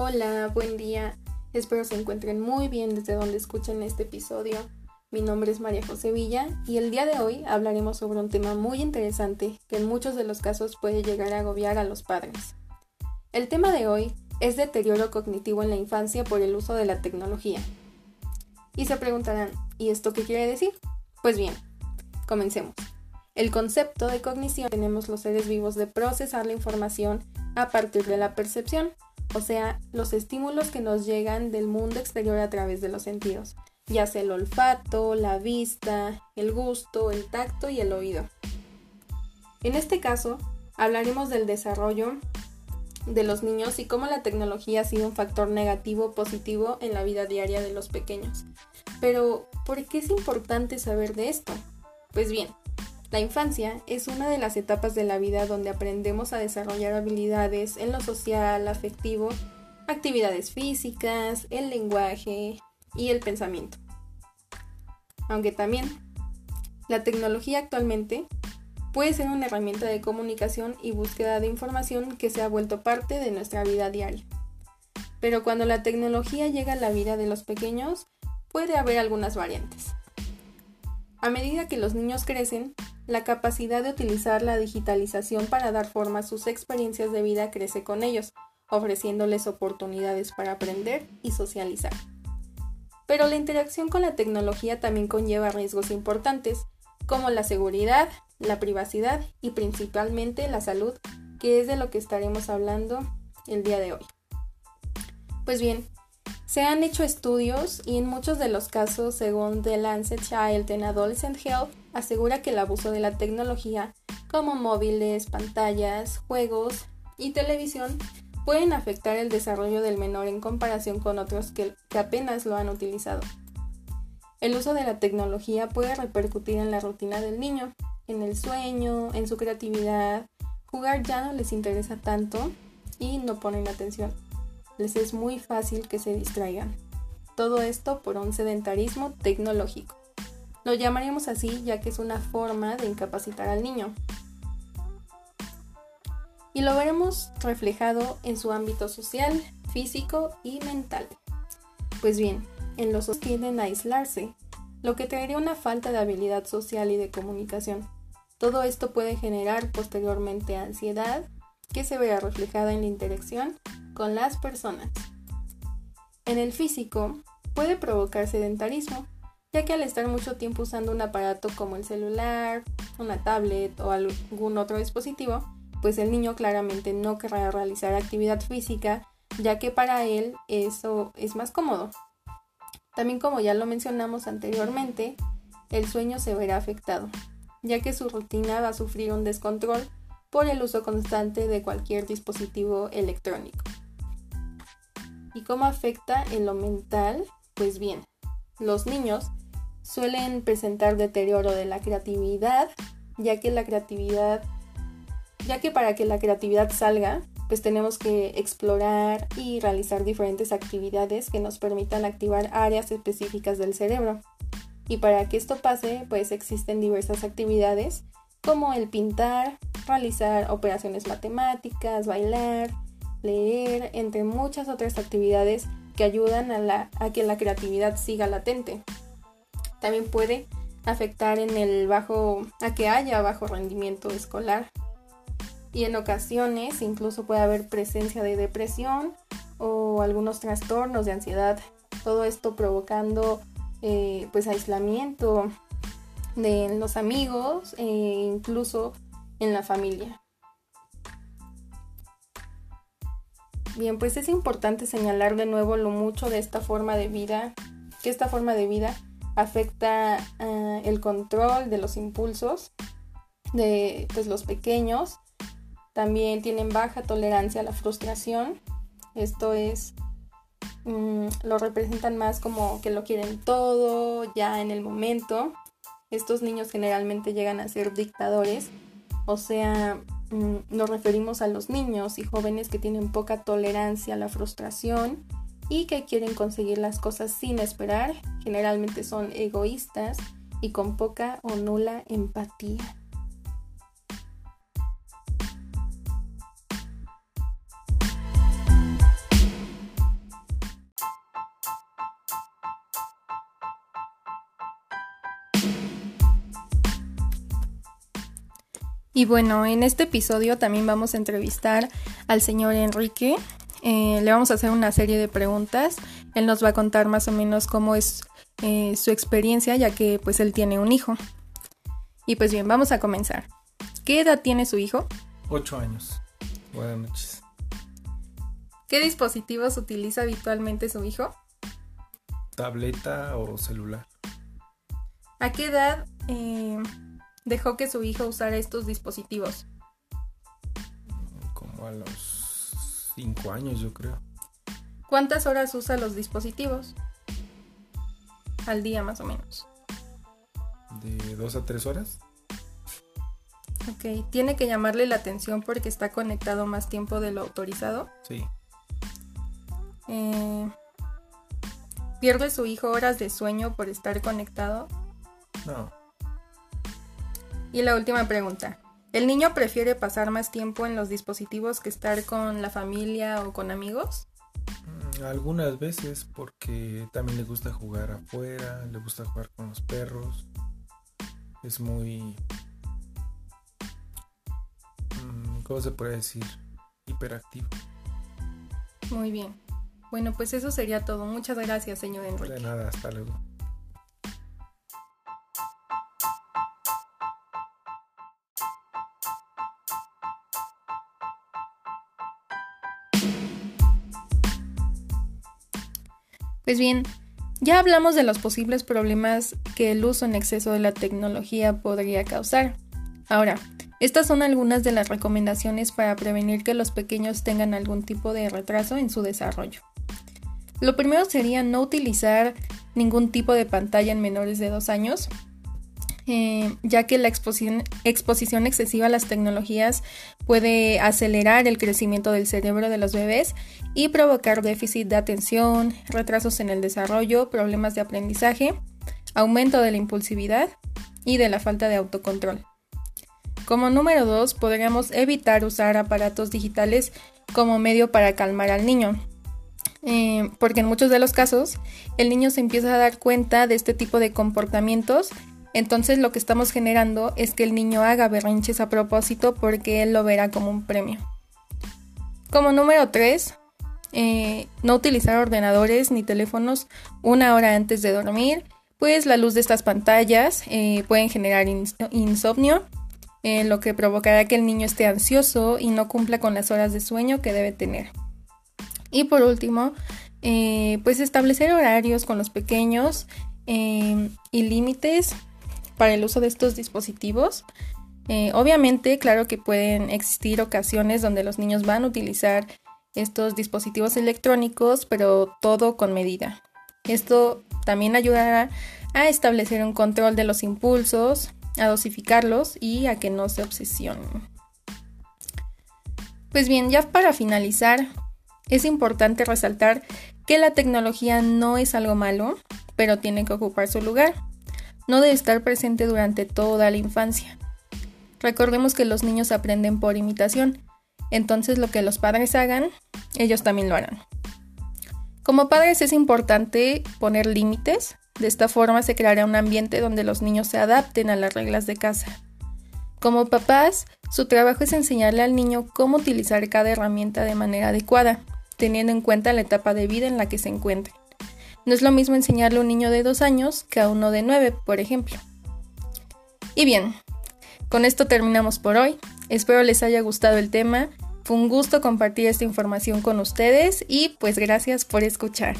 Hola, buen día. Espero se encuentren muy bien desde donde escuchen este episodio. Mi nombre es María José Villa y el día de hoy hablaremos sobre un tema muy interesante que en muchos de los casos puede llegar a agobiar a los padres. El tema de hoy es deterioro cognitivo en la infancia por el uso de la tecnología. Y se preguntarán, ¿y esto qué quiere decir? Pues bien, comencemos. El concepto de cognición tenemos los seres vivos de procesar la información a partir de la percepción, o sea, los estímulos que nos llegan del mundo exterior a través de los sentidos, ya sea el olfato, la vista, el gusto, el tacto y el oído. En este caso, hablaremos del desarrollo de los niños y cómo la tecnología ha sido un factor negativo o positivo en la vida diaria de los pequeños. Pero, ¿por qué es importante saber de esto? Pues bien, la infancia es una de las etapas de la vida donde aprendemos a desarrollar habilidades en lo social, afectivo, actividades físicas, el lenguaje y el pensamiento. Aunque también la tecnología actualmente puede ser una herramienta de comunicación y búsqueda de información que se ha vuelto parte de nuestra vida diaria. Pero cuando la tecnología llega a la vida de los pequeños, puede haber algunas variantes. A medida que los niños crecen, la capacidad de utilizar la digitalización para dar forma a sus experiencias de vida crece con ellos, ofreciéndoles oportunidades para aprender y socializar. Pero la interacción con la tecnología también conlleva riesgos importantes, como la seguridad, la privacidad y principalmente la salud, que es de lo que estaremos hablando el día de hoy. Pues bien, se han hecho estudios y en muchos de los casos, según The Lancet Child and Adolescent Health, asegura que el abuso de la tecnología, como móviles, pantallas, juegos y televisión, pueden afectar el desarrollo del menor en comparación con otros que, apenas lo han utilizado. El uso de la tecnología puede repercutir en la rutina del niño, en el sueño, en su creatividad. Jugar ya no les interesa tanto y no ponen atención les es muy fácil que se distraigan. Todo esto por un sedentarismo tecnológico. Lo llamaremos así ya que es una forma de incapacitar al niño. Y lo veremos reflejado en su ámbito social, físico y mental. Pues bien, en los que tienden a aislarse, lo que traería una falta de habilidad social y de comunicación. Todo esto puede generar posteriormente ansiedad, que se verá reflejada en la interacción con las personas. En el físico, puede provocar sedentarismo, ya que al estar mucho tiempo usando un aparato como el celular, una tablet o algún otro dispositivo, pues el niño claramente no querrá realizar actividad física, ya que para él eso es más cómodo. También como ya lo mencionamos anteriormente, el sueño se verá afectado, ya que su rutina va a sufrir un descontrol por el uso constante de cualquier dispositivo electrónico. ¿Y cómo afecta en lo mental? Pues bien, los niños suelen presentar deterioro de la creatividad, ya que la creatividad, ya que para que la creatividad salga, pues tenemos que explorar y realizar diferentes actividades que nos permitan activar áreas específicas del cerebro. Y para que esto pase, pues existen diversas actividades como el pintar, realizar operaciones matemáticas, bailar, leer, entre muchas otras actividades que ayudan a, que la creatividad siga latente. También puede afectar en el bajo, a que haya bajo rendimiento escolar. Y en ocasiones incluso puede haber presencia de depresión o algunos trastornos de ansiedad. Todo esto provocando eh, pues aislamiento de los amigos e incluso en la familia. Bien, pues es importante señalar de nuevo lo mucho de esta forma de vida, que esta forma de vida afecta eh, el control de los impulsos de pues, los pequeños. También tienen baja tolerancia a la frustración. Esto es, mm, lo representan más como que lo quieren todo ya en el momento. Estos niños generalmente llegan a ser dictadores, o sea, Mm, nos referimos a los niños y jóvenes que tienen poca tolerancia a la frustración y que quieren conseguir las cosas sin esperar, generalmente son egoístas y con poca o nula empatía. Y bueno, en este episodio también vamos a entrevistar al señor Enrique, eh, le vamos a hacer una serie de preguntas. Él nos va a contar más o menos cómo es eh, su experiencia, ya que pues él tiene un hijo. Y pues bien, vamos a comenzar. ¿Qué edad tiene su hijo? Ocho años. Buenas noches. ¿Qué dispositivos utiliza habitualmente su hijo? Tableta o celular. ¿A qué edad eh, dejó que su hijo usara estos dispositivos? Como a los 5 años, yo creo. ¿Cuántas horas usa los dispositivos? Al día, más o menos. De 2 a 3 horas. Ok, ¿tiene que llamarle la atención porque está conectado más tiempo de lo autorizado? Sí. Eh, ¿Pierde su hijo horas de sueño por estar conectado? No. Y la última pregunta. ¿El niño prefiere pasar más tiempo en los dispositivos que estar con la familia o con amigos? Mm, algunas veces porque también le gusta jugar afuera, le gusta jugar con los perros. Es muy... Mm, ¿Cómo se puede decir? Hiperactivo. Muy bien. Bueno, pues eso sería todo. Muchas gracias, señor Enrique. De nada, hasta luego. Pues bien, ya hablamos de los posibles problemas que el uso en exceso de la tecnología podría causar. Ahora, estas son algunas de las recomendaciones para prevenir que los pequeños tengan algún tipo de retraso en su desarrollo. Lo primero sería no utilizar ningún tipo de pantalla en menores de dos años, eh, ya que la exposición, excesiva a las tecnologías puede acelerar el crecimiento del cerebro de los bebés y provocar déficit de atención, retrasos en el desarrollo, problemas de aprendizaje, aumento de la impulsividad y de la falta de autocontrol. Como número 2, podríamos evitar usar aparatos digitales como medio para calmar al niño, eh, porque en muchos de los casos el niño se empieza a dar cuenta de este tipo de comportamientos entonces lo que estamos generando es que el niño haga berrinches a propósito porque él lo verá como un premio. Como número 3, eh, no utilizar ordenadores ni teléfonos una hora antes de dormir, pues la luz de estas pantallas eh, pueden generar insomnio, eh, lo que provocará que el niño esté ansioso y no cumpla con las horas de sueño que debe tener. Y por último, pues establecer horarios con los pequeños y límites para el uso de estos dispositivos. Eh, obviamente, claro que pueden existir ocasiones donde los niños van a utilizar estos dispositivos electrónicos, pero todo con medida. Esto también ayudará a establecer un control de los impulsos, a dosificarlos y a que no se obsesionen. Pues bien, ya para finalizar, es importante resaltar que la tecnología no es algo malo, pero tiene que ocupar su lugar no debe estar presente durante toda la infancia. Recordemos que los niños aprenden por imitación, entonces lo que los padres hagan, ellos también lo harán. Como padres es importante poner límites, de esta forma se creará un ambiente donde los niños se adapten a las reglas de casa. Como papás, su trabajo es enseñarle al niño cómo utilizar cada herramienta de manera adecuada, teniendo en cuenta la etapa de vida en la que se encuentre. No es lo mismo enseñarle a un niño de dos años que a uno de nueve, por ejemplo. Y bien, con esto terminamos por hoy. Espero les haya gustado el tema. Fue un gusto compartir esta información con ustedes y pues gracias por escuchar.